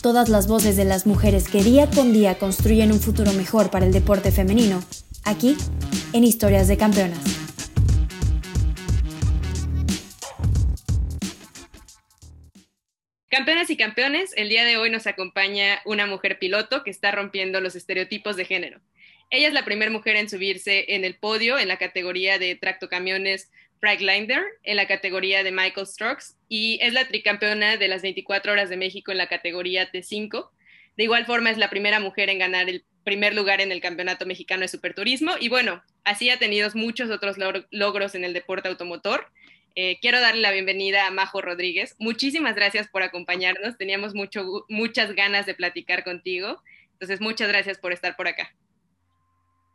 todas las voces de las mujeres que día con día construyen un futuro mejor para el deporte femenino, aquí en Historias de Campeonas. Campeonas y campeones, el día de hoy nos acompaña una mujer piloto que está rompiendo los estereotipos de género. Ella es la primera mujer en subirse en el podio en la categoría de tractocamiones Freightliner en la categoría de Michael Strokes y es la tricampeona de las 24 horas de México en la categoría T5. De igual forma es la primera mujer en ganar el primer lugar en el Campeonato Mexicano de Superturismo y bueno, así ha tenido muchos otros logros en el deporte automotor. Eh, quiero darle la bienvenida a Majo Rodríguez. Muchísimas gracias por acompañarnos. Teníamos mucho, muchas ganas de platicar contigo. Entonces, muchas gracias por estar por acá.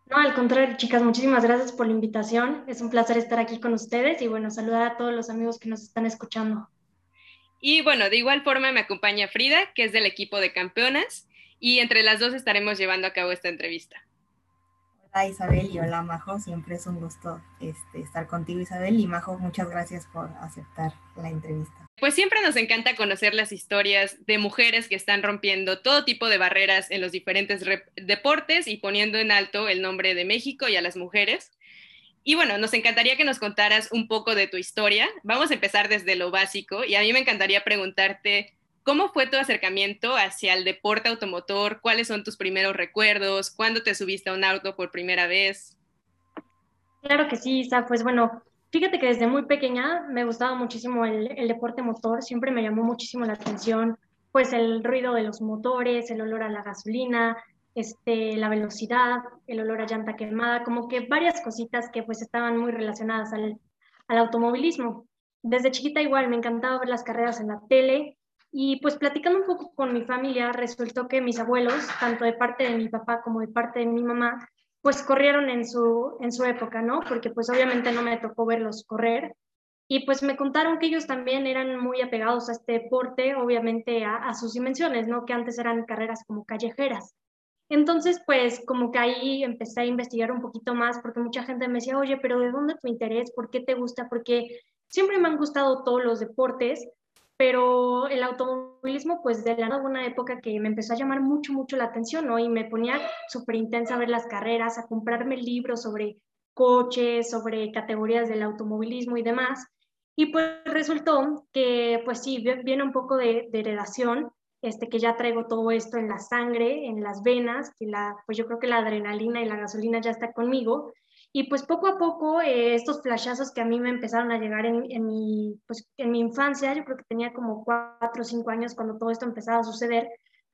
No, al contrario, chicas, muchísimas gracias por la invitación. Es un placer estar aquí con ustedes y bueno, saludar a todos los amigos que nos están escuchando. Y bueno, de igual forma me acompaña Frida, que es del equipo de campeonas, y entre las dos estaremos llevando a cabo esta entrevista. Hola Isabel y hola Majo, siempre es un gusto este, estar contigo Isabel y Majo, muchas gracias por aceptar la entrevista. Pues siempre nos encanta conocer las historias de mujeres que están rompiendo todo tipo de barreras en los diferentes deportes y poniendo en alto el nombre de México y a las mujeres. Y bueno, nos encantaría que nos contaras un poco de tu historia. Vamos a empezar desde lo básico y a mí me encantaría preguntarte cómo fue tu acercamiento hacia el deporte automotor, cuáles son tus primeros recuerdos, cuándo te subiste a un auto por primera vez. Claro que sí, Isa. Pues bueno, Fíjate que desde muy pequeña me gustaba muchísimo el, deporte motor, siempre me llamó muchísimo la atención, pues el ruido de los motores, el olor a la gasolina, este, la velocidad, el olor a llanta quemada, como que varias cositas que pues estaban muy relacionadas al, al automovilismo. Desde chiquita igual me encantaba ver las carreras en la tele y pues platicando un poco con mi familia resultó que mis abuelos, tanto de parte de mi papá como de parte de mi mamá, pues corrieron en su, en su época, ¿no? Porque pues obviamente no me tocó verlos correr. Y pues me contaron que ellos también eran muy apegados a este deporte, obviamente a, sus dimensiones, ¿no? Que antes eran carreras como callejeras. Entonces, pues como que ahí empecé a investigar un poquito más porque mucha gente me decía, oye, pero ¿de dónde tu interés? ¿Por qué te gusta? Porque siempre me han gustado todos los deportes, pero el automovilismo, pues de la una época que me empezó a llamar mucho, mucho la atención, ¿no? Y me ponía súper intensa a ver las carreras, a comprarme libros sobre coches, sobre categorías del automovilismo y demás. Y pues resultó que, pues sí, viene un poco de, de heredación, este, que ya traigo todo esto en la sangre, en las venas, que la, pues yo creo que la adrenalina y la gasolina ya está conmigo. Y pues poco a poco eh, estos flashazos que a mí me empezaron a llegar en, en, mi, pues, en mi infancia, yo creo que tenía como cuatro o cinco años cuando todo esto empezaba a suceder,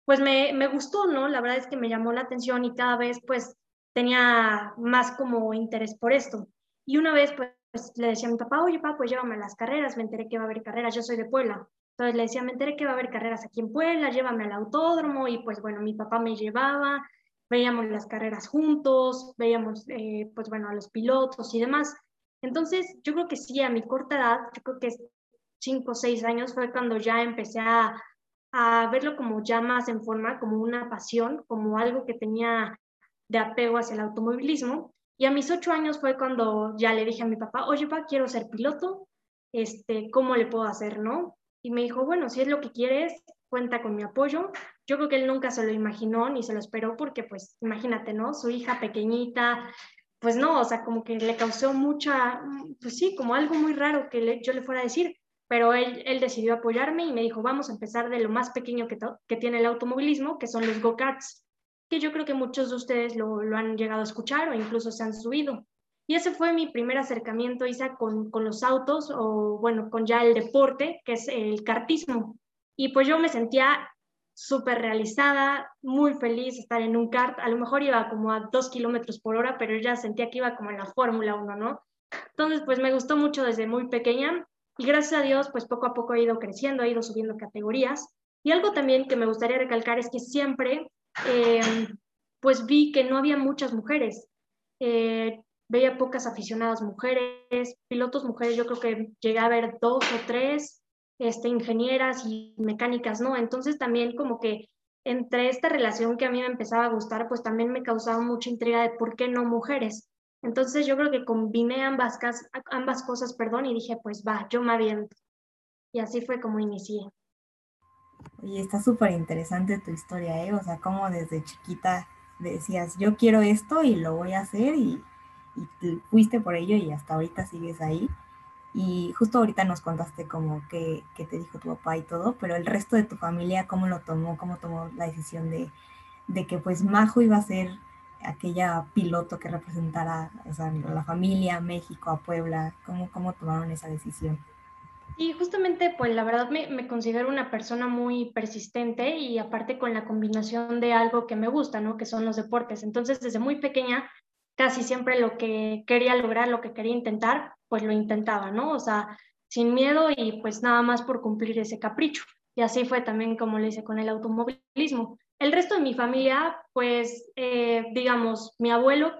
pues me, me gustó, ¿no? La verdad es que me llamó la atención y cada vez pues tenía más como interés por esto. Y una vez pues le decía a mi papá, oye papá, pues llévame a las carreras, me enteré que va a haber carreras, yo soy de Puebla. Entonces le decía, me enteré que va a haber carreras aquí en Puebla, llévame al autódromo y pues bueno, mi papá me llevaba, veíamos las carreras juntos, veíamos, eh, pues bueno, a los pilotos y demás. Entonces, yo creo que sí, a mi corta edad, yo creo que cinco o seis años fue cuando ya empecé a, a verlo como ya más en forma, como una pasión, como algo que tenía de apego hacia el automovilismo. Y a mis ocho años fue cuando ya le dije a mi papá, oye, papá, quiero ser piloto, este, ¿cómo le puedo hacer, no? Y me dijo, bueno, si es lo que quieres, cuenta con mi apoyo. Yo creo que él nunca se lo imaginó ni se lo esperó porque, pues, imagínate, ¿no? Su hija pequeñita, pues no, o sea, como que le causó mucha, pues sí, como algo muy raro que yo le fuera a decir, pero él, él decidió apoyarme y me dijo, vamos a empezar de lo más pequeño que, que tiene el automovilismo, que son los go-karts, que yo creo que muchos de ustedes lo, lo, han llegado a escuchar o incluso se han subido. Y ese fue mi primer acercamiento, Isa, con, con los autos o, bueno, con ya el deporte, que es el kartismo. Y pues yo me sentía súper realizada, muy feliz de estar en un kart. A lo mejor iba como a dos kilómetros por hora, pero ya sentía que iba como en la Fórmula 1, ¿no? Entonces, pues me gustó mucho desde muy pequeña y gracias a Dios, pues poco a poco he ido creciendo, he ido subiendo categorías. Y algo también que me gustaría recalcar es que siempre, eh, pues vi que no había muchas mujeres. Eh, veía pocas aficionadas mujeres, pilotos mujeres, yo creo que llegué a ver dos o tres, este, ingenieras y mecánicas, ¿no? Entonces también como que entre esta relación que a mí me empezaba a gustar, pues también me causaba mucha intriga de por qué no mujeres. Entonces yo creo que combiné ambas, ambas cosas, perdón, y dije, pues va, yo me aviento. Y así fue como inicié. Oye, está súper interesante tu historia, ¿eh? O sea, como desde chiquita decías, yo quiero esto y lo voy a hacer y, y fuiste por ello y hasta ahorita sigues ahí. Y justo ahorita nos contaste como que, que, te dijo tu papá y todo, pero el resto de tu familia, ¿cómo lo tomó? ¿Cómo tomó la decisión de, de que pues Majo iba a ser aquella piloto que representara o sea, a la familia, a México, a Puebla? ¿Cómo, ¿Cómo tomaron esa decisión? Y justamente, pues la verdad me, me, considero una persona muy persistente y aparte con la combinación de algo que me gusta, ¿no? Que son los deportes. Entonces, desde muy pequeña, casi siempre lo que quería lograr, lo que quería intentar, pues lo intentaba, ¿no? O sea, sin miedo y pues nada más por cumplir ese capricho. Y así fue también como lo hice con el automovilismo. El resto de mi familia, pues, eh, digamos, mi abuelo,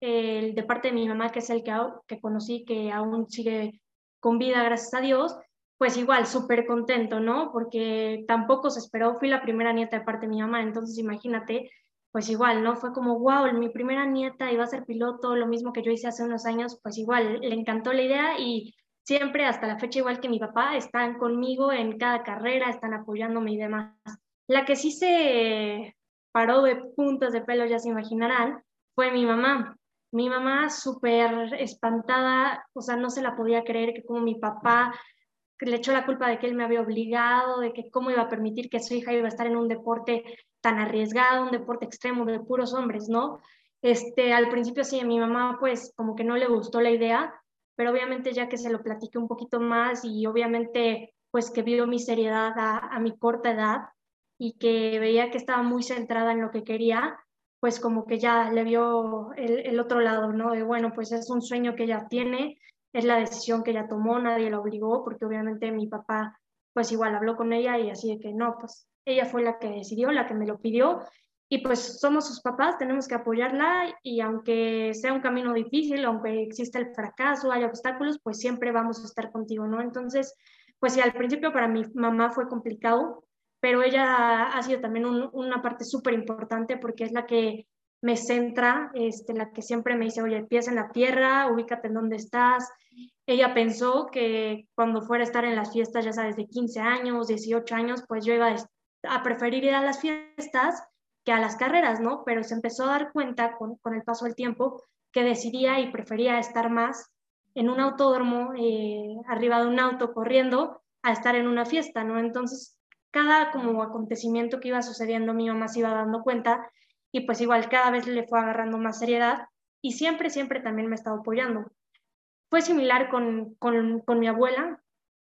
el de parte de mi mamá, que es el que, que conocí, que aún sigue con vida, gracias a Dios, pues igual, súper contento, ¿no? Porque tampoco se esperó, fui la primera nieta de parte de mi mamá, entonces imagínate, pues igual, ¿no? Fue como, wow, mi primera nieta iba a ser piloto, lo mismo que yo hice hace unos años, pues igual, le encantó la idea y siempre, hasta la fecha, igual que mi papá, están conmigo en cada carrera, están apoyándome y demás. La que sí se paró de puntas de pelo, ya se imaginarán, fue mi mamá. Mi mamá súper espantada, o sea, no se la podía creer que como mi papá le echó la culpa de que él me había obligado, de que cómo iba a permitir que su hija iba a estar en un deporte tan arriesgado, un deporte extremo de puros hombres, ¿no? Este, al principio sí, a mi mamá pues como que no le gustó la idea, pero obviamente ya que se lo platiqué un poquito más y obviamente pues que vio mi seriedad a, mi corta edad y que veía que estaba muy centrada en lo que quería, pues como que ya le vio el, otro lado, ¿no? De bueno, pues es un sueño que ella tiene, es la decisión que ella tomó, nadie la obligó, porque obviamente mi papá pues igual habló con ella y así de que no, pues ella fue la que decidió, la que me lo pidió y pues somos sus papás, tenemos que apoyarla y aunque sea un camino difícil, aunque exista el fracaso, haya obstáculos, pues siempre vamos a estar contigo, ¿no? Entonces, pues sí, al principio para mi mamá fue complicado, pero ella ha sido también una parte súper importante porque es la que me centra, este, la que siempre me dice, oye, pies en la tierra, ubícate en dónde estás. Ella pensó que cuando fuera a estar en las fiestas, ya sabes, de 15 años, 18 años, pues yo iba a preferir ir a las fiestas que a las carreras, ¿no? Pero se empezó a dar cuenta con, con el paso del tiempo que decidía y prefería estar más en un autódromo, eh, arriba de un auto corriendo, a estar en una fiesta, ¿no? Entonces cada como acontecimiento que iba sucediendo, mi mamá se iba dando cuenta y pues igual cada vez le fue agarrando más seriedad y siempre, siempre también me ha estado apoyando. Fue similar con, con, con mi abuela,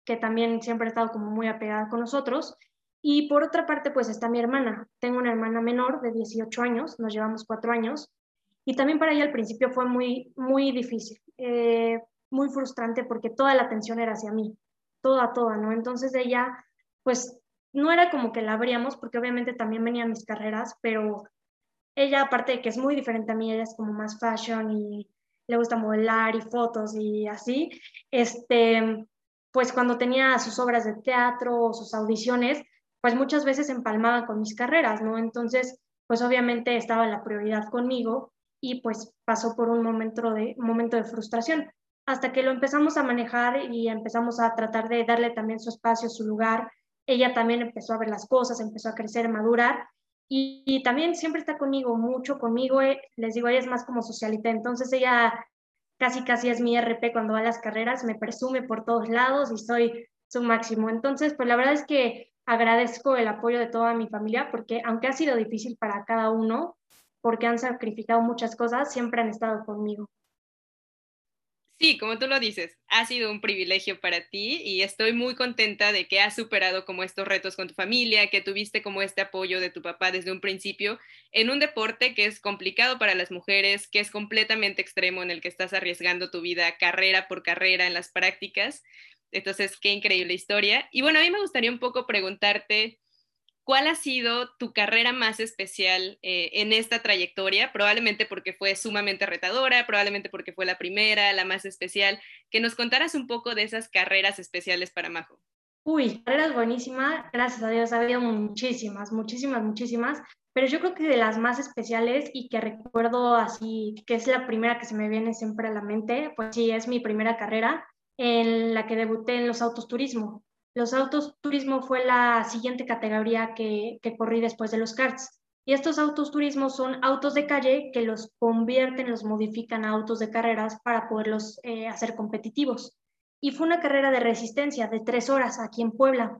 que también siempre ha estado como muy apegada con nosotros. Y por otra parte, pues está mi hermana. Tengo una hermana menor de 18 años, nos llevamos cuatro años. Y también para ella al principio fue muy, muy difícil, eh, muy frustrante porque toda la atención era hacia mí, toda, toda, ¿no? Entonces ella, pues no era como que la abríamos, porque obviamente también venían mis carreras, pero ella, aparte de que es muy diferente a mí, ella es como más fashion y le gusta modelar y fotos y así, este, pues cuando tenía sus obras de teatro o sus audiciones, pues muchas veces empalmaba con mis carreras, ¿no? Entonces, pues obviamente estaba la prioridad conmigo y pues pasó por un momento de, momento de frustración, hasta que lo empezamos a manejar y empezamos a tratar de darle también su espacio, su lugar, ella también empezó a ver las cosas, empezó a crecer, a madurar y, también siempre está conmigo, mucho conmigo. Eh, les digo, ella es más como socialita, entonces ella casi casi es mi RP cuando va a las carreras, me presume por todos lados y soy su máximo. Entonces, pues la verdad es que agradezco el apoyo de toda mi familia porque aunque ha sido difícil para cada uno, porque han sacrificado muchas cosas, siempre han estado conmigo. Sí, como tú lo dices, ha sido un privilegio para ti y estoy muy contenta de que has superado como estos retos con tu familia, que tuviste como este apoyo de tu papá desde un principio en un deporte que es complicado para las mujeres, que es completamente extremo en el que estás arriesgando tu vida carrera por carrera en las prácticas. Entonces, qué increíble historia. Y bueno, a mí me gustaría un poco preguntarte, ¿cuál ha sido tu carrera más especial eh, en esta trayectoria? Probablemente porque fue sumamente retadora, probablemente porque fue la primera, la más especial. Que nos contaras un poco de esas carreras especiales para Majo. Uy, carreras buenísimas, gracias a Dios, ha habido muchísimas, muchísimas, muchísimas, pero yo creo que de las más especiales y que recuerdo así, que es la primera que se me viene siempre a la mente, pues sí, es mi primera carrera en la que debuté en los autos turismo. Los autos turismo fue la siguiente categoría que, que corrí después de los karts. Y estos autos turismo son autos de calle que los convierten, los modifican a autos de carreras para poderlos eh, hacer competitivos. Y fue una carrera de resistencia de tres horas aquí en Puebla.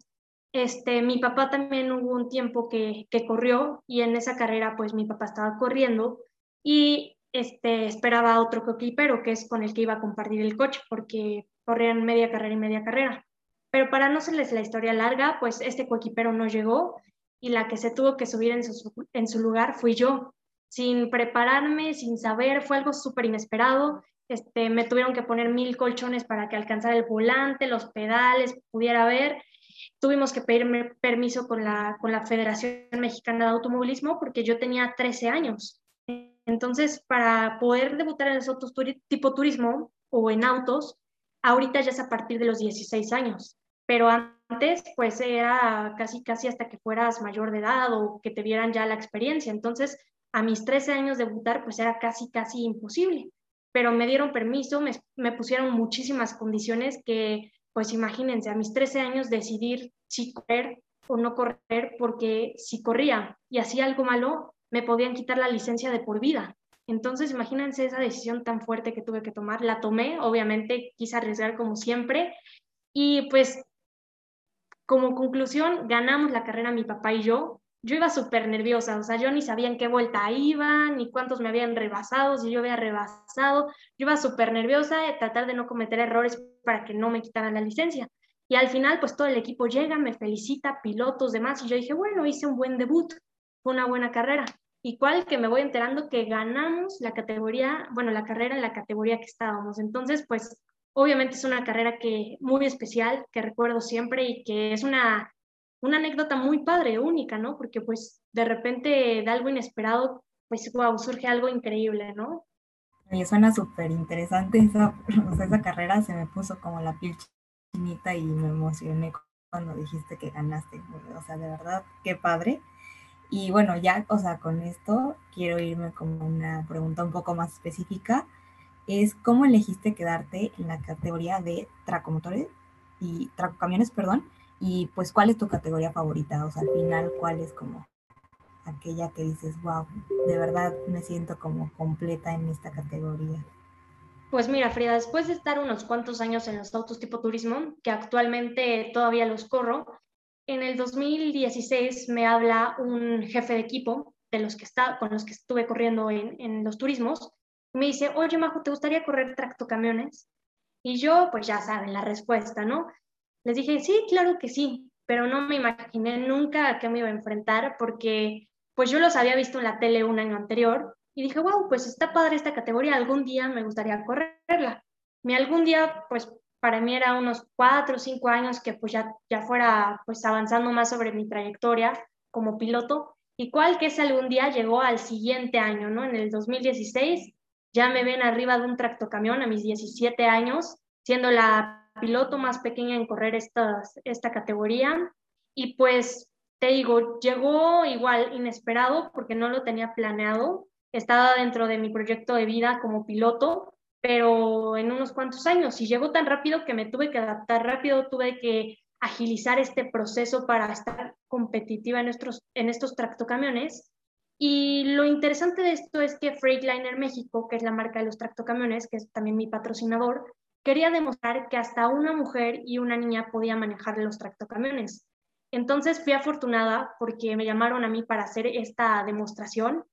Este, mi papá también hubo un tiempo que, que corrió y en esa carrera pues mi papá estaba corriendo y este, esperaba otro coquipero que es con el que iba a compartir el coche porque corrían media carrera y media carrera. Pero para no serles la historia larga, pues este coequipero no llegó y la que se tuvo que subir en su, lugar fui yo, sin prepararme, sin saber, fue algo súper inesperado. Este, me tuvieron que poner mil colchones para que alcanzara el volante, los pedales, pudiera ver. Tuvimos que pedirme permiso con la, con la Federación Mexicana de Automovilismo porque yo tenía 13 años. Entonces, para poder debutar en los autos tipo turismo o en autos, ahorita ya es a partir de los 16 años pero antes pues era casi casi hasta que fueras mayor de edad o que te vieran ya la experiencia. Entonces, a mis 13 años debutar pues era casi casi imposible, pero me dieron permiso, me, me pusieron muchísimas condiciones que pues imagínense, a mis 13 años decidir si correr o no correr, porque si corría y hacía algo malo, me podían quitar la licencia de por vida. Entonces, imagínense esa decisión tan fuerte que tuve que tomar. La tomé, obviamente quise arriesgar como siempre y pues como conclusión, ganamos la carrera mi papá y yo. Yo iba súper nerviosa, o sea, yo ni sabía en qué vuelta iba, ni cuántos me habían rebasado, si yo había rebasado. Yo iba súper nerviosa de tratar de no cometer errores para que no me quitaran la licencia. Y al final, pues todo el equipo llega, me felicita, pilotos, demás, y yo dije, bueno, hice un buen debut, fue una buena carrera. Y cual que me voy enterando que ganamos la categoría, bueno, la carrera en la categoría que estábamos. Entonces, pues Obviamente es una carrera que muy especial, que recuerdo siempre y que es una, una anécdota muy padre, única, ¿no? Porque pues de repente de algo inesperado, pues wow, surge algo increíble, ¿no? Me suena súper interesante esa, esa carrera, se me puso como la piel chinita y me emocioné cuando dijiste que ganaste. O sea, de verdad, qué padre. Y bueno, ya, o sea, con esto quiero irme con una pregunta un poco más específica. Es cómo elegiste quedarte en la categoría de tracomotores y tracocamiones, perdón, y pues cuál es tu categoría favorita, o sea, al final cuál es como aquella que dices, wow, de verdad me siento como completa en esta categoría. Pues mira, Frida, después de estar unos cuantos años en los autos tipo turismo, que actualmente todavía los corro, en el 2016 me habla un jefe de equipo de los que está, con los que estuve corriendo en, en los turismos me dice, oye, Majo, ¿te gustaría correr tractocamiones? Y yo, pues ya saben la respuesta, ¿no? Les dije, sí, claro que sí, pero no me imaginé nunca a qué me iba a enfrentar porque pues yo los había visto en la tele un año anterior y dije, wow, pues está padre esta categoría, algún día me gustaría correrla. Mi algún día, pues para mí era unos cuatro o cinco años que pues ya, ya fuera pues avanzando más sobre mi trayectoria como piloto y cuál que ese algún día llegó al siguiente año, ¿no? En el 2016 ya me ven arriba de un tractocamión a mis 17 años, siendo la piloto más pequeña en correr esta, esta categoría. Y pues te digo, llegó igual inesperado porque no lo tenía planeado. Estaba dentro de mi proyecto de vida como piloto, pero en unos cuantos años. Y llegó tan rápido que me tuve que adaptar rápido, tuve que agilizar este proceso para estar competitiva en, nuestros, en estos tractocamiones. Y lo interesante de esto es que Freightliner México, que es la marca de los tractocamiones, que es también mi patrocinador, quería demostrar que hasta una mujer y una niña podía manejar los tractocamiones. Entonces fui afortunada porque me llamaron a mí para hacer esta demostración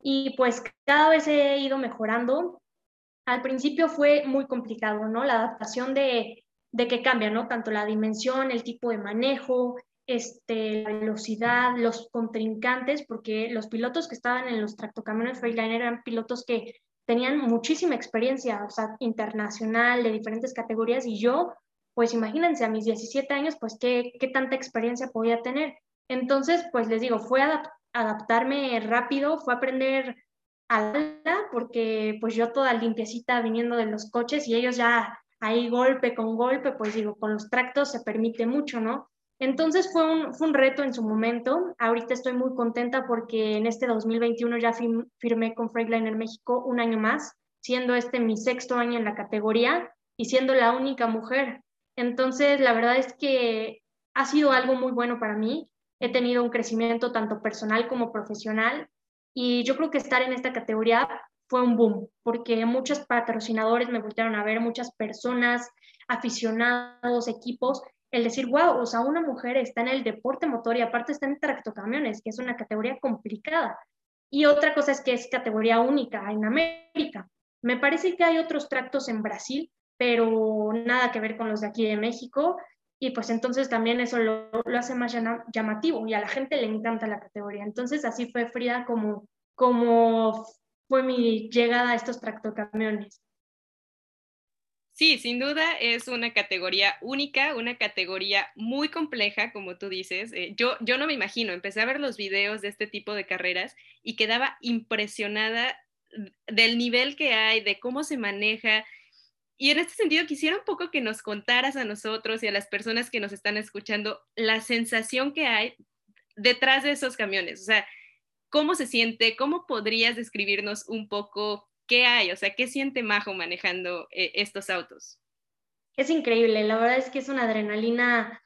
y pues cada vez he ido mejorando. Al principio fue muy complicado, ¿no? La adaptación de, de que cambia, ¿no? Tanto la dimensión, el tipo de manejo, este, la velocidad, los contrincantes, porque los pilotos que estaban en los tractocamiones Freightliner eran pilotos que tenían muchísima experiencia, o sea, internacional, de diferentes categorías, y yo, pues imagínense, a mis 17 años, pues qué, qué tanta experiencia podía tener. Entonces, pues les digo, fue adaptarme rápido, fue aprender porque pues yo toda limpiecita viniendo de los coches y ellos ya ahí golpe con golpe, pues digo, con los tractos se permite mucho, ¿no? Entonces fue un, fue un reto en su momento. Ahorita estoy muy contenta porque en este 2021 ya firmé con Freightliner México un año más, siendo este mi sexto año en la categoría y siendo la única mujer. Entonces, la verdad es que ha sido algo muy bueno para mí. He tenido un crecimiento tanto personal como profesional y yo creo que estar en esta categoría fue un boom, porque muchos patrocinadores me voltearon a ver, muchas personas, aficionados, equipos, el decir, wow, o sea, una mujer está en el deporte motor y aparte está en tractocamiones, que es una categoría complicada. Y otra cosa es que es categoría única en América. Me parece que hay otros tractos en Brasil, pero nada que ver con los de aquí de México. Y pues entonces también eso lo, lo hace más llamativo y a la gente le encanta la categoría. Entonces así fue Frida como, como fue mi llegada a estos tractocamiones. Sí, sin duda es una categoría única, una categoría muy compleja, como tú dices. Eh, yo, yo no me imagino, empecé a ver los videos de este tipo de carreras y quedaba impresionada del nivel que hay, de cómo se maneja. Y en este sentido, quisiera un poco que nos contaras a nosotros y a las personas que nos están escuchando la sensación que hay detrás de esos camiones. O sea, ¿cómo se siente? ¿Cómo podrías describirnos un poco ¿qué hay? O sea, ¿qué siente Majo manejando eh, estos autos? Es increíble, la verdad es que es una adrenalina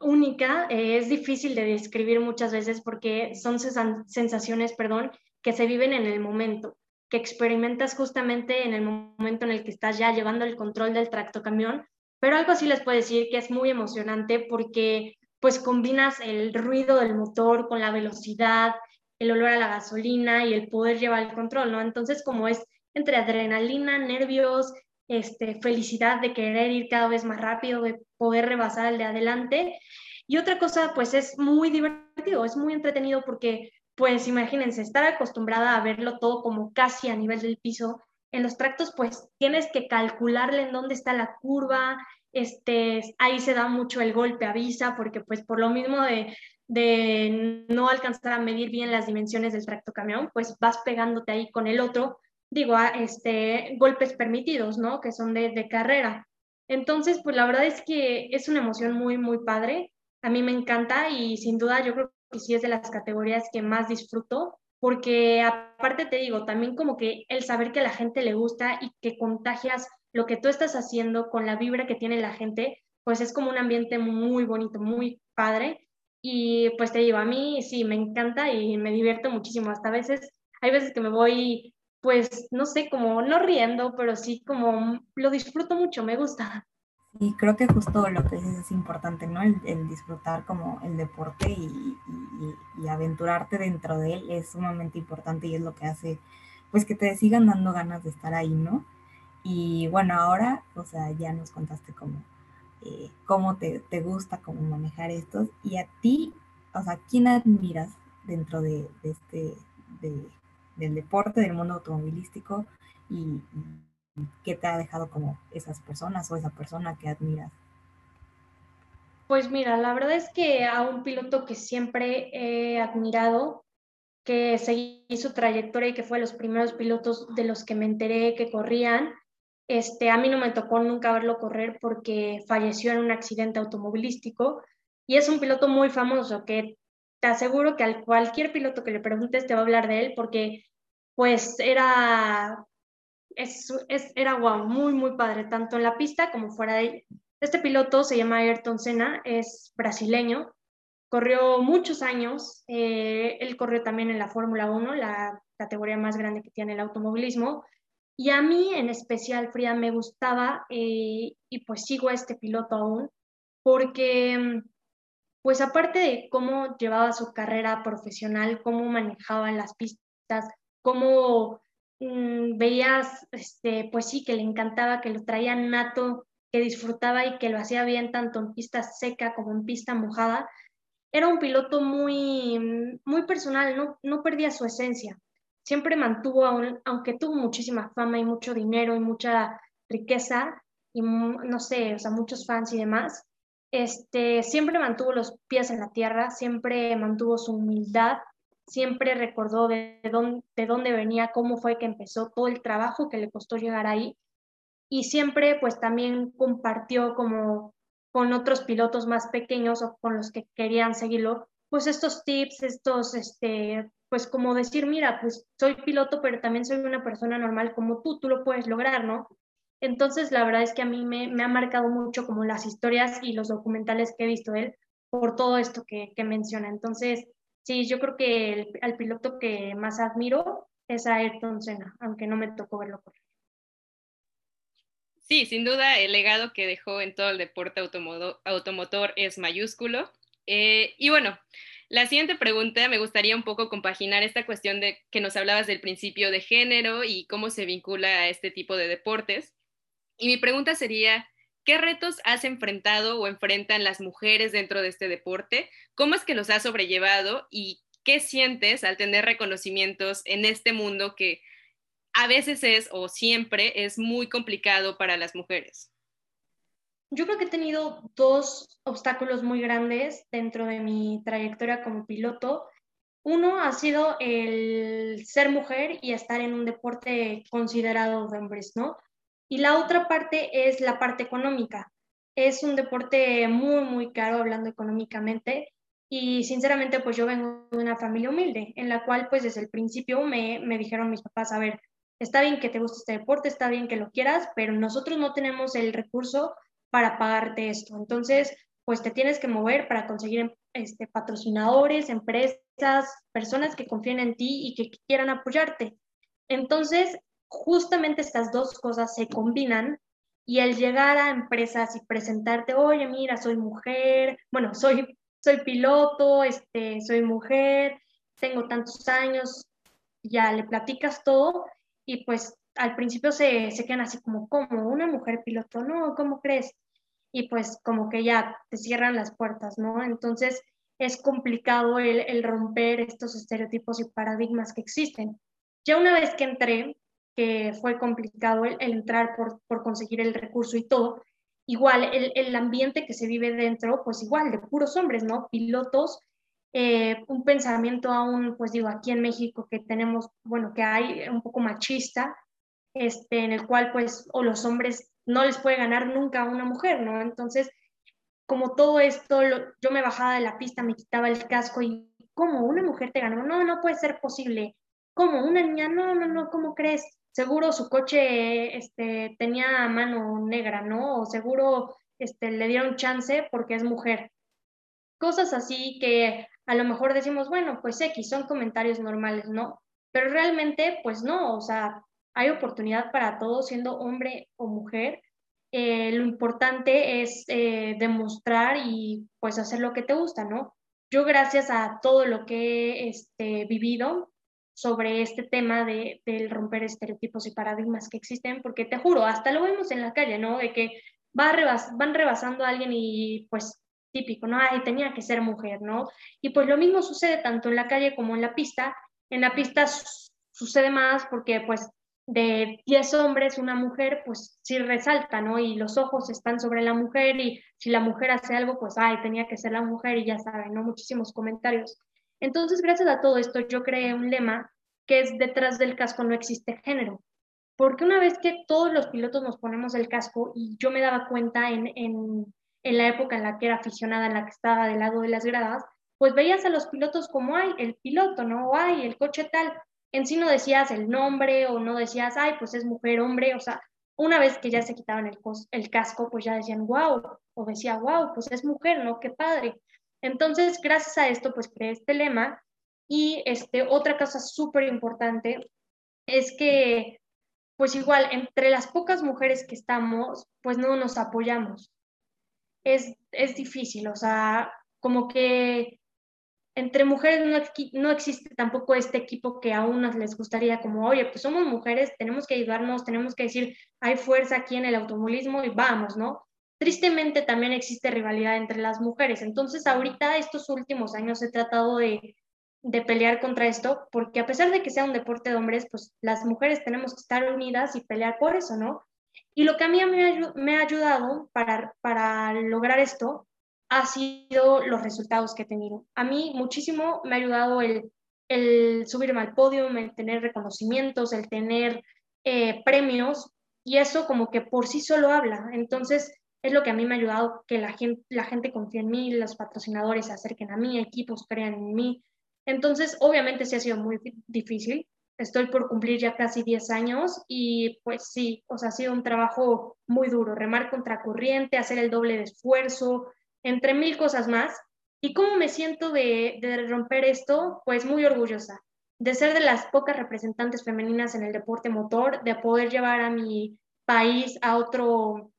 única, eh, es difícil de describir muchas veces porque son sensaciones, perdón, que se viven en el momento, que experimentas justamente en el momento en el que estás ya llevando el control del tractocamión, pero algo sí les puedo decir que es muy emocionante porque pues combinas el ruido del motor con la velocidad, el olor a la gasolina y el poder llevar el control, ¿no? Entonces, como es entre adrenalina, nervios, este, felicidad de querer ir cada vez más rápido, de poder rebasar al de adelante. Y otra cosa, pues es muy divertido, es muy entretenido porque, pues imagínense, estar acostumbrada a verlo todo como casi a nivel del piso. En los tractos, pues tienes que calcularle en dónde está la curva, este, ahí se da mucho el golpe avisa, porque pues por lo mismo de de no alcanzar a medir bien las dimensiones del tractocamión, pues vas pegándote ahí con el otro, digo, a este, golpes permitidos, ¿no? Que son de, de carrera. Entonces, pues la verdad es que es una emoción muy, muy padre. A mí me encanta y sin duda yo creo que sí es de las categorías que más disfruto, porque aparte te digo, también como que el saber que la gente le gusta y que contagias lo que tú estás haciendo con la vibra que tiene la gente, pues es como un ambiente muy bonito, muy padre. Y pues te digo, a mí sí, me encanta y me divierto muchísimo. Hasta a veces, hay veces que me voy, pues, no sé, como no riendo, pero sí como lo disfruto mucho, me gusta. Y creo que justo lo que dices es importante, ¿no? El, disfrutar como el deporte y, aventurarte dentro de él es sumamente importante y es lo que hace, pues, que te sigan dando ganas de estar ahí, ¿no? Y bueno, ahora, o sea, ya nos contaste cómo, eh, cómo te, te, gusta cómo manejar estos y a ti, o sea, ¿quién admiras dentro de, este, del deporte, del mundo automovilístico qué te ha dejado como esas personas o esa persona que admiras? Pues mira, la verdad es que a un piloto que siempre he admirado, que seguí su trayectoria y que fue los primeros pilotos de los que me enteré que corrían, este, a mí no me tocó nunca verlo correr porque falleció en un accidente automovilístico y es un piloto muy famoso que te aseguro que al cualquier piloto que le preguntes te va a hablar de él porque pues era, es, era wow, muy, muy padre, tanto en la pista como fuera de ella. Este piloto se llama Ayrton Senna, es brasileño, corrió muchos años, eh, él corrió también en la Fórmula 1, la categoría más grande que tiene el automovilismo, y a mí en especial, Frida, me gustaba, eh, y pues sigo a este piloto aún, porque pues aparte de cómo llevaba su carrera profesional, cómo manejaba las pistas, cómo mm, veías, este, pues sí, que le encantaba, que lo traía nato, que disfrutaba y que lo hacía bien tanto en pista seca como en pista mojada, era un piloto muy, muy personal, no, no perdía su esencia. Siempre mantuvo, aunque tuvo muchísima fama y mucho dinero y mucha riqueza y no sé, o sea, muchos fans y demás, este, siempre mantuvo los pies en la tierra, siempre mantuvo su humildad, siempre recordó de dónde, de dónde venía, cómo fue que empezó, todo el trabajo que le costó llegar ahí y siempre pues también compartió como con otros pilotos más pequeños o con los que querían seguirlo, pues estos tips, estos, este, pues como decir, mira, pues soy piloto, pero también soy una persona normal como tú, tú lo puedes lograr, ¿no? Entonces, la verdad es que a mí me, me ha marcado mucho como las historias y los documentales que he visto de él por todo esto que, que menciona. Entonces, sí, yo creo que el, al piloto que más admiro es Ayrton Senna, aunque no me tocó verlo por Sí, sin duda el legado que dejó en todo el deporte automotor es mayúsculo. Eh, y bueno, la siguiente pregunta me gustaría un poco compaginar esta cuestión de que nos hablabas del principio de género y cómo se vincula a este tipo de deportes. Y mi pregunta sería, ¿qué retos has enfrentado o enfrentan las mujeres dentro de este deporte? ¿Cómo es que los has sobrellevado y qué sientes al tener reconocimientos en este mundo que a veces es o siempre es muy complicado para las mujeres? Yo creo que he tenido dos obstáculos muy grandes dentro de mi trayectoria como piloto. Uno ha sido el ser mujer y estar en un deporte considerado de hombres, ¿no? Y la otra parte es la parte económica. Es un deporte muy, muy caro hablando económicamente y sinceramente pues yo vengo de una familia humilde en la cual pues desde el principio me, me dijeron mis papás, a ver, está bien que te guste este deporte, está bien que lo quieras, pero nosotros no tenemos el recurso para pagarte esto. Entonces, pues te tienes que mover para conseguir este, patrocinadores, empresas, personas que confíen en ti y que quieran apoyarte. Entonces, justamente estas dos cosas se combinan y el llegar a empresas y presentarte, oye, mira, soy mujer, bueno, soy, soy piloto, este, soy mujer, tengo tantos años, ya le platicas todo y pues al principio se, se quedan así como, ¿cómo? ¿Una mujer piloto? No, ¿cómo crees? Y pues como que ya te cierran las puertas, ¿no? Entonces es complicado el, el romper estos estereotipos y paradigmas que existen. Ya una vez que entré, que fue complicado el, entrar por, por, conseguir el recurso y todo, igual el, el, ambiente que se vive dentro, pues igual de puros hombres, ¿no? Pilotos eh, un pensamiento aún, pues digo, aquí en México que tenemos, bueno, que hay un poco machista, este, en el cual pues o los hombres no les puede ganar nunca a una mujer, ¿no? Entonces, como todo esto, yo me bajaba de la pista, me quitaba el casco y, ¿cómo? ¿Una mujer te ganó? No, no puede ser posible. ¿Cómo? ¿Una niña? No, no, no, ¿cómo crees? Seguro su coche este, tenía mano negra, ¿no? O seguro este, le dieron chance porque es mujer. Cosas así que a lo mejor decimos, bueno, pues X, son comentarios normales, ¿no? Pero realmente, pues no, o sea, hay oportunidad para todos, siendo hombre o mujer. Eh, lo importante es eh, demostrar y pues hacer lo que te gusta, ¿no? Yo gracias a todo lo que he este, vivido sobre este tema de, del romper estereotipos y paradigmas que existen, porque te juro, hasta lo vemos en la calle, ¿no? De que va rebas van rebasando a alguien y pues típico, ¿no? Ay, tenía que ser mujer, ¿no? Y pues lo mismo sucede tanto en la calle como en la pista. En la pista sucede más porque pues de 10 hombres, una mujer, pues sí resalta, ¿no? Y los ojos están sobre la mujer y si la mujer hace algo, pues, ay, tenía que ser la mujer y ya saben, ¿no? Muchísimos comentarios. Entonces, gracias a todo esto, yo creé un lema que es detrás del casco no existe género. Porque una vez que todos los pilotos nos ponemos el casco y yo me daba cuenta en, en la época en la que era aficionada, en la que estaba del lado de las gradas, pues veías a los pilotos como, hay el piloto, ¿no? O ay, el coche tal. En sí no decías el nombre o no decías, ay, pues es mujer, hombre. O sea, una vez que ya se quitaban el, el casco, pues ya decían, wow. O decía, wow, pues es mujer, ¿no? Qué padre. Entonces, gracias a esto, pues creé este lema. Y este, otra cosa súper importante es que, pues igual, entre las pocas mujeres que estamos, pues no nos apoyamos es, es difícil, o sea, como que entre mujeres no, no, existe tampoco este equipo que a unas les gustaría como, oye, pues somos mujeres, tenemos que ayudarnos, tenemos que decir, hay fuerza aquí en el automovilismo y vamos, ¿no? Tristemente también existe rivalidad entre las mujeres. Entonces, ahorita, estos últimos años he tratado de, de pelear contra esto, porque a pesar de que sea un deporte de hombres, pues las mujeres tenemos que estar unidas y pelear por eso, ¿no? Y lo que a mí me, ha ayudado para, para lograr esto ha sido los resultados que he tenido. A mí muchísimo me ha ayudado el, el subirme al podio, el tener reconocimientos, el tener eh, premios, y eso como que por sí solo habla. Entonces, es lo que a mí me ha ayudado que la gente, confíe en mí, los patrocinadores se acerquen a mí, equipos crean en mí. Entonces, obviamente sí ha sido muy difícil. Estoy por cumplir ya casi 10 años y pues sí, o sea, ha sido un trabajo muy duro, remar contra corriente, hacer el doble de esfuerzo, entre mil cosas más. ¿Y cómo me siento de romper esto? Pues muy orgullosa de ser de las pocas representantes femeninas en el deporte motor, de poder llevar a mi país a otro,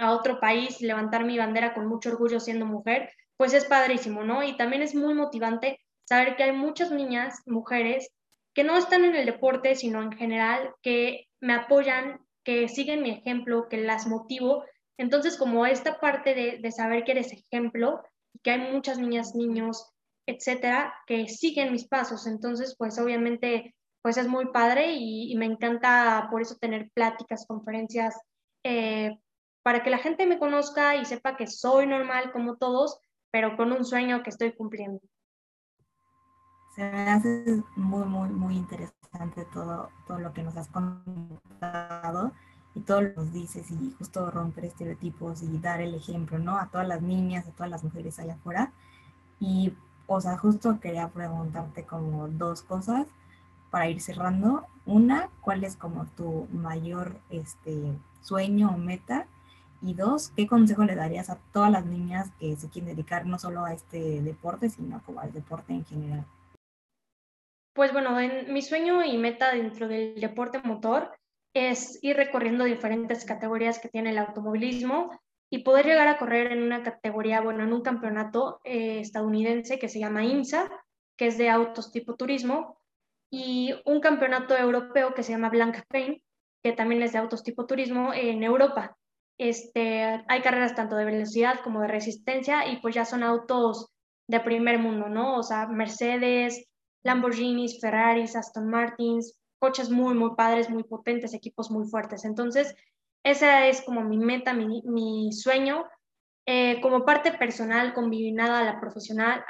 a otro país, levantar mi bandera con mucho orgullo siendo mujer, pues es padrísimo, ¿no? Y también es muy motivante saber que hay muchas niñas, mujeres, que no están en el deporte, sino en general, que me apoyan, que siguen mi ejemplo, que las motivo. Entonces, como esta parte de, de saber que eres ejemplo, y que hay muchas niñas, niños, etcétera, que siguen mis pasos. Entonces, pues obviamente, pues es muy padre y, me encanta por eso tener pláticas, conferencias, eh, para que la gente me conozca y sepa que soy normal como todos, pero con un sueño que estoy cumpliendo. Se me hace muy, muy, muy interesante todo, todo lo que nos has contado y todo lo que nos dices y justo romper estereotipos y dar el ejemplo, ¿no? A todas las niñas, a todas las mujeres allá afuera. Y, o sea, justo quería preguntarte como dos cosas para ir cerrando. Una, ¿cuál es como tu mayor este, sueño o meta? Y dos, ¿qué consejo le darías a todas las niñas que se quieren dedicar no solo a este deporte, sino como al deporte en general? Pues bueno, en, mi sueño y meta dentro del deporte motor es ir recorriendo diferentes categorías que tiene el automovilismo y poder llegar a correr en una categoría, bueno, en un campeonato eh, estadounidense que se llama IMSA, que es de autos tipo turismo, y un campeonato europeo que se llama Blanca Pain, que también es de autos tipo turismo en Europa. Este, hay carreras tanto de velocidad como de resistencia y pues ya son autos de primer mundo, ¿no? O sea, Mercedes, Lamborghinis, Ferraris, Aston Martins, coches muy, muy padres, muy potentes, equipos muy fuertes. Entonces, esa es como mi meta, mi, mi sueño. Eh, como parte personal, combinada a la profesional,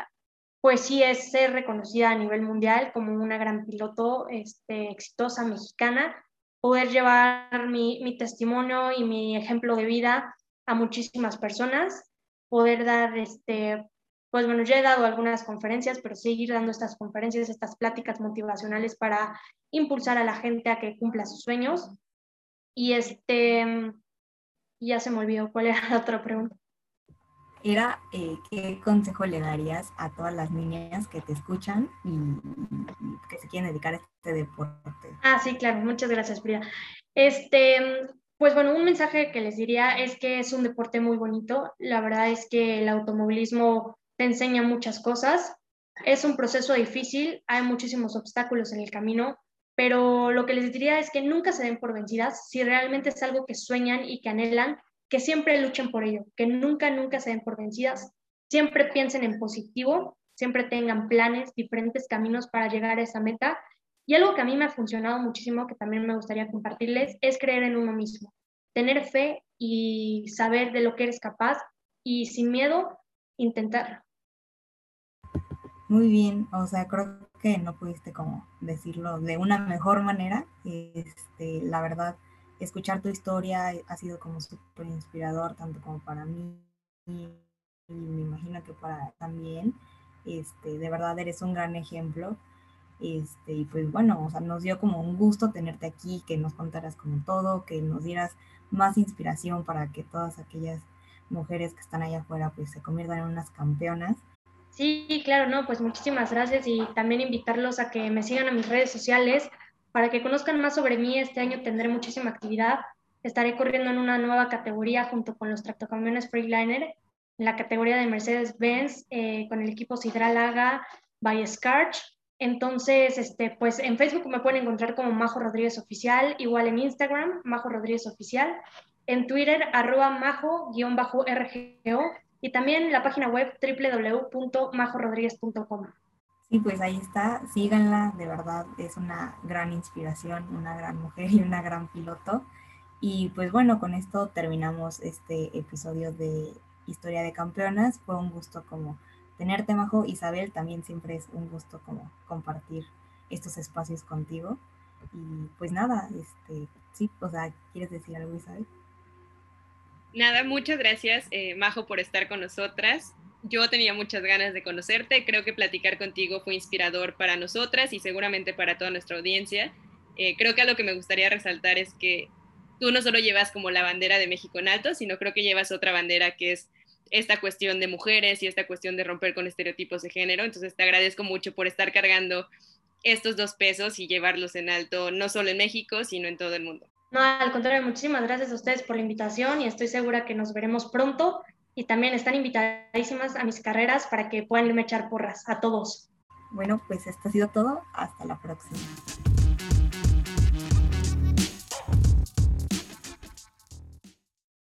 pues sí es ser reconocida a nivel mundial como una gran piloto este, exitosa mexicana poder llevar mi, mi, testimonio y mi ejemplo de vida a muchísimas personas, poder dar, este, pues bueno, ya he dado algunas conferencias, pero seguir dando estas conferencias, estas pláticas motivacionales para impulsar a la gente a que cumpla sus sueños. Y este, ya se me olvidó cuál era la otra pregunta era eh, qué consejo le darías a todas las niñas que te escuchan y, que se quieren dedicar a este deporte. Ah, sí, claro, muchas gracias, Frida. Este, pues bueno, un mensaje que les diría es que es un deporte muy bonito. La verdad es que el automovilismo te enseña muchas cosas. Es un proceso difícil, hay muchísimos obstáculos en el camino, pero lo que les diría es que nunca se den por vencidas. Si realmente es algo que sueñan y que anhelan, que siempre luchen por ello, que nunca, nunca se den por vencidas, siempre piensen en positivo, siempre tengan planes, diferentes caminos para llegar a esa meta. Y algo que a mí me ha funcionado muchísimo, que también me gustaría compartirles, es creer en uno mismo, tener fe y saber de lo que eres capaz y sin miedo intentarlo. Muy bien, o sea, creo que no pudiste como decirlo de una mejor manera. Este, la verdad, escuchar tu historia ha sido como súper inspirador, tanto como para mí y me imagino que para también. Este, de verdad eres un gran ejemplo. Este, y pues bueno, o sea, nos dio como un gusto tenerte aquí, que nos contaras como todo, que nos dieras más inspiración para que todas aquellas mujeres que están allá afuera pues se conviertan en unas campeonas. Sí, claro, no, pues muchísimas gracias y también invitarlos a que me sigan a mis redes sociales, para que conozcan más sobre mí, este año tendré muchísima actividad. Estaré corriendo en una nueva categoría junto con los tractocamiones Freightliner, en la categoría de Mercedes-Benz, eh, con el equipo Sidralaga by Scarch. Entonces, este, pues en Facebook me pueden encontrar como Majo Rodríguez Oficial, igual en Instagram, Majo Rodríguez Oficial, en Twitter, arroba majo-rgo, y también la página web www.majorodríguez.com. Y pues ahí está, síganla, de verdad es una gran inspiración, una gran mujer y una gran piloto. Y pues bueno, con esto terminamos este episodio de Historia de Campeonas. Fue un gusto como tenerte, Majo. Isabel, también siempre es un gusto como compartir estos espacios contigo. Y pues nada, este, sí, o sea, ¿quieres decir algo, Isabel? Nada, muchas gracias, eh, Majo, por estar con nosotras. Yo tenía muchas ganas de conocerte, creo que platicar contigo fue inspirador para nosotras y seguramente para toda nuestra audiencia. Eh, creo que a lo que me gustaría resaltar es que tú no solo llevas como la bandera de México en alto, sino creo que llevas otra bandera que es esta cuestión de mujeres y esta cuestión de romper con estereotipos de género. Entonces te agradezco mucho por estar cargando estos dos pesos y llevarlos en alto, no solo en México, sino en todo el mundo. No, al contrario, muchísimas gracias a ustedes por la invitación y estoy segura que nos veremos pronto y también están invitadísimas a mis carreras para que puedan irme a echar porras a todos. Bueno, pues esto ha sido todo. Hasta la próxima.